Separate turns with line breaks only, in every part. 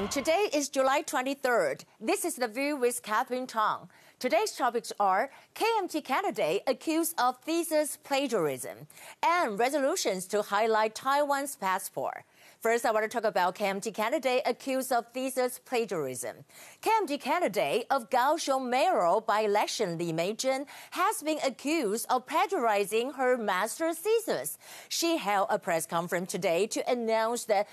morning. Today is July 23rd. This is The View with Catherine Tong. Today's topics are KMT candidate accused of thesis plagiarism and resolutions to highlight Taiwan's passport. First, I want to talk about KMT candidate accused of thesis plagiarism. KMT candidate of Kaohsiung mayoral by-election Li Meizhen has been accused of plagiarizing her master's thesis. She held a press conference today to announce that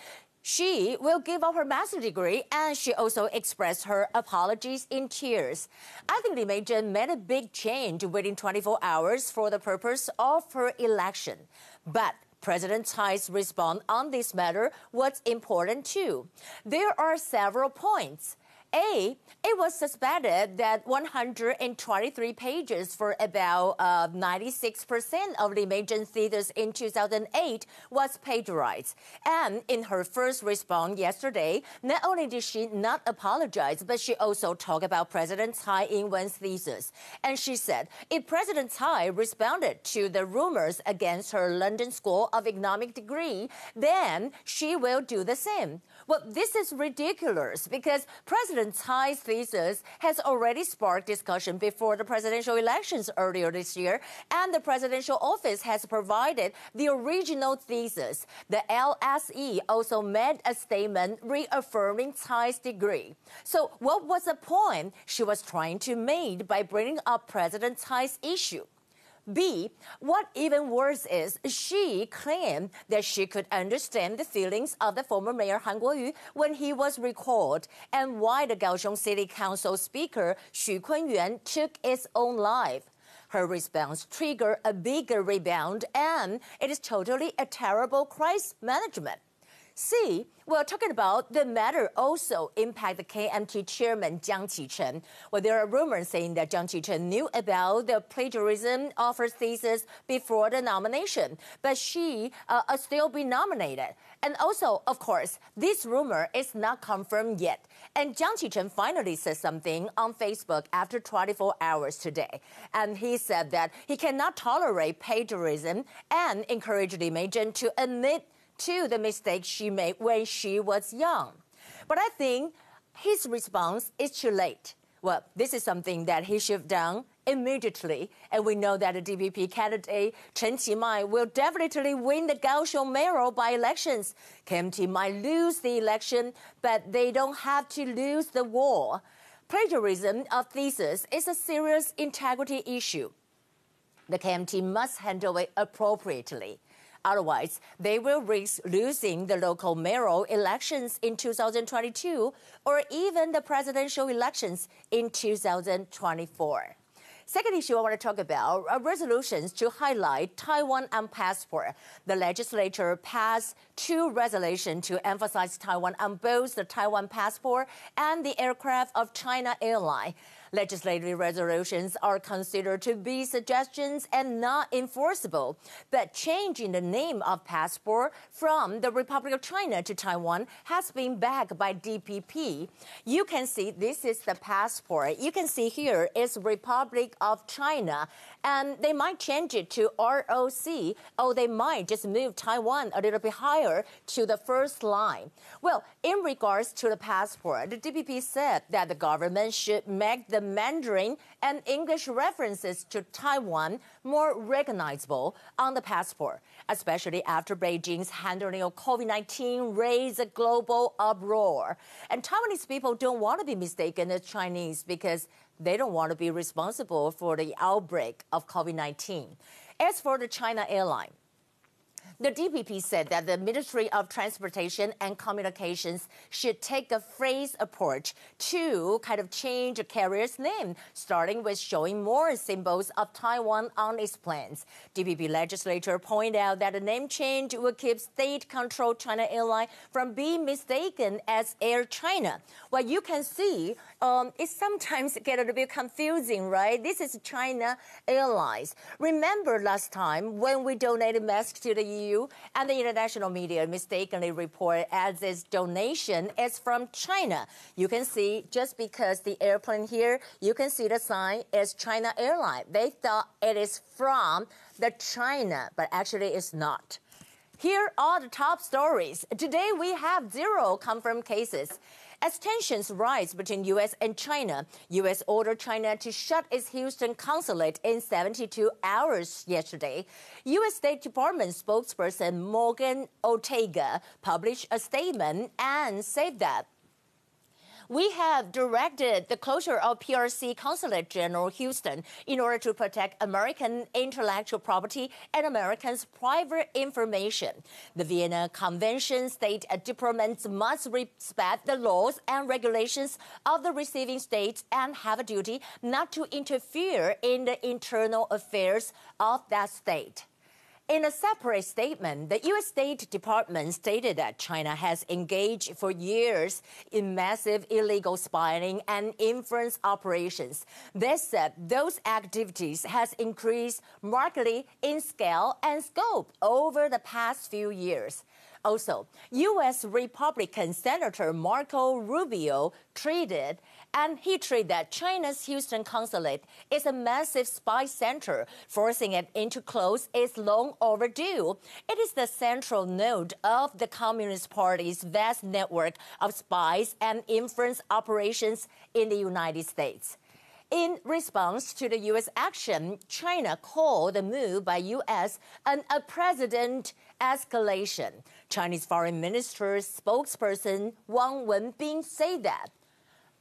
she will give up her master's degree and she also expressed her apologies in tears. I think Li Meizhen made a big change within 24 hours for the purpose of her election. But President Tsai's response on this matter was important too. There are several points. A, it was suspected that 123 pages for about uh, 96% of the major theaters in 2008 was plagiarized. And in her first response yesterday, not only did she not apologize, but she also talked about President Tsai Ing-wen's thesis. And she said, if President Tsai responded to the rumors against her London School of Economic degree, then she will do the same. Well, this is ridiculous because President Tsai's thesis has already sparked discussion before the presidential elections earlier this year, and the presidential office has provided the original thesis. The LSE also made a statement reaffirming Tsai's degree. So, what was the point she was trying to make by bringing up President Tsai's issue? B, what even worse is, she claimed that she could understand the feelings of the former mayor Han Kuo-yu when he was recalled and why the Kaohsiung City Council Speaker Xu Kun-yuan took his own life. Her response triggered a bigger rebound, and it is totally a terrible crisis management. C, well, talking about the matter also impact the KMT chairman Jiang Qichen. Well, there are rumors saying that Jiang Qichen knew about the plagiarism of her thesis before the nomination, but she uh, uh, still be nominated. And also, of course, this rumor is not confirmed yet. And Jiang Qichen finally said something on Facebook after 24 hours today. And he said that he cannot tolerate plagiarism and encouraged Li Meizhen to admit to the mistakes she made when she was young. But I think his response is too late. Well, this is something that he should have done immediately. And we know that the DPP candidate Chen Qimai will definitely win the Kaohsiung mayoral by elections. KMT might lose the election, but they don't have to lose the war. Plagiarism of thesis is a serious integrity issue. The KMT must handle it appropriately. Otherwise, they will risk losing the local mayoral elections in 2022 or even the presidential elections in 2024. Second issue I want to talk about are resolutions to highlight Taiwan and passport. The legislature passed two resolutions to emphasize Taiwan on both the Taiwan passport and the aircraft of China Airline. Legislative resolutions are considered to be suggestions and not enforceable. But changing the name of passport from the Republic of China to Taiwan has been backed by DPP. You can see this is the passport. You can see here is Republic of China. And they might change it to ROC, or they might just move Taiwan a little bit higher to the first line. Well, in regards to the passport, the DPP said that the government should make the the Mandarin and English references to Taiwan more recognizable on the passport, especially after Beijing's handling of COVID 19 raised a global uproar. And Taiwanese people don't want to be mistaken as Chinese because they don't want to be responsible for the outbreak of COVID 19. As for the China airline, the DPP said that the Ministry of Transportation and Communications should take a phased approach to kind of change a carrier's name, starting with showing more symbols of Taiwan on its plans. DPP legislature pointed out that the name change would keep state-controlled China Airline from being mistaken as Air China. Well, you can see um, it sometimes get a little bit confusing, right? This is China Airlines. Remember last time when we donated masks to the EU and the international media mistakenly report as this donation is from China. You can see just because the airplane here, you can see the sign is China Airline. They thought it is from the China, but actually it's not. Here are the top stories. Today we have zero confirmed cases. As tensions rise between U.S. and China, U.S. ordered China to shut its Houston consulate in 72 hours yesterday. U.S. State Department spokesperson Morgan Ortagus published a statement and said that we have directed the closure of PRC Consulate General Houston in order to protect American intellectual property and Americans' private information. The Vienna Convention states diplomats must respect the laws and regulations of the receiving states and have a duty not to interfere in the internal affairs of that state. In a separate statement, the U.S. State Department stated that China has engaged for years in massive illegal spying and influence operations. They said those activities has increased markedly in scale and scope over the past few years. Also, U.S. Republican Senator Marco Rubio tweeted and he treated that China's Houston consulate is a massive spy center, forcing it into close is long overdue. It is the central node of the Communist Party's vast network of spies and influence operations in the United States. In response to the U.S. action, China called the move by U.S. an unprecedented escalation. Chinese Foreign Minister's spokesperson Wang Wenbin said that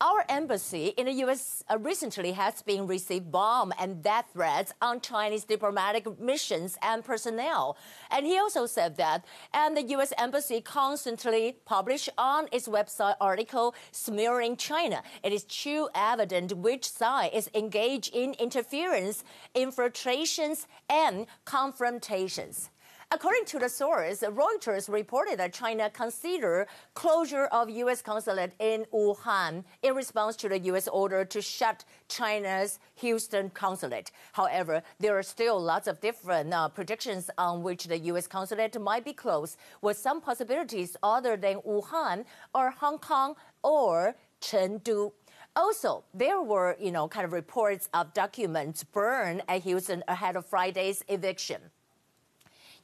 our embassy in the U.S. Uh, recently has been received bomb and death threats on Chinese diplomatic missions and personnel. And he also said that, and the U.S. embassy constantly publish on its website article smearing China. It is too evident which side is engaged in interference, infiltrations, and confrontations. According to the source, Reuters reported that China considered closure of U.S. consulate in Wuhan in response to the U.S. order to shut China's Houston consulate. However, there are still lots of different uh, predictions on which the U.S. consulate might be closed, with some possibilities other than Wuhan or Hong Kong or Chengdu. Also, there were, you know, kind of reports of documents burned at Houston ahead of Friday's eviction.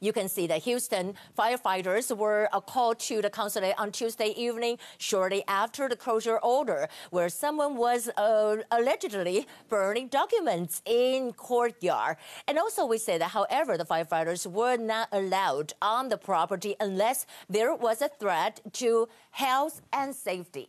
You can see that Houston firefighters were called to the consulate on Tuesday evening, shortly after the closure order, where someone was uh, allegedly burning documents in courtyard. And also, we say that, however, the firefighters were not allowed on the property unless there was a threat to health and safety.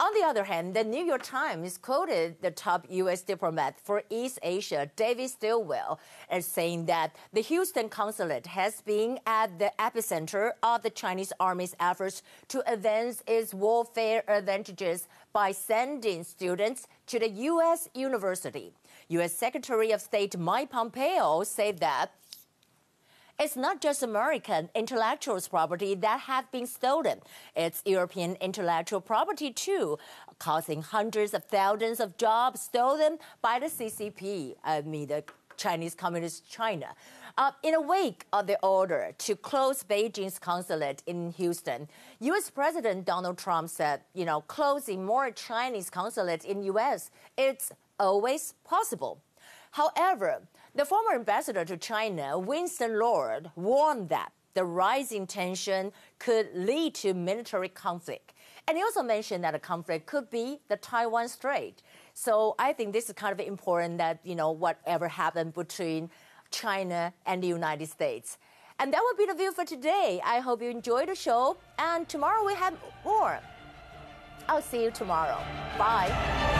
On the other hand, the New York Times quoted the top U.S. diplomat for East Asia, David Stilwell, as saying that the Houston consulate has been at the epicenter of the Chinese Army's efforts to advance its warfare advantages by sending students to the U.S. university. U.S. Secretary of State Mike Pompeo said that it's not just American intellectuals' property that have been stolen. It's European intellectual property too, causing hundreds of thousands of jobs stolen by the CCP, I mean the Chinese Communist China. Uh, in a wake of the order to close Beijing's consulate in Houston, U.S. President Donald Trump said, you know, closing more Chinese consulates in U.S. it's always possible. However, the former ambassador to China, Winston Lord, warned that the rising tension could lead to military conflict. And he also mentioned that the conflict could be the Taiwan Strait. So I think this is kind of important that, you know, whatever happened between China and the United States. And that would be the view for today. I hope you enjoyed the show. And tomorrow we have more. I'll see you tomorrow. Bye.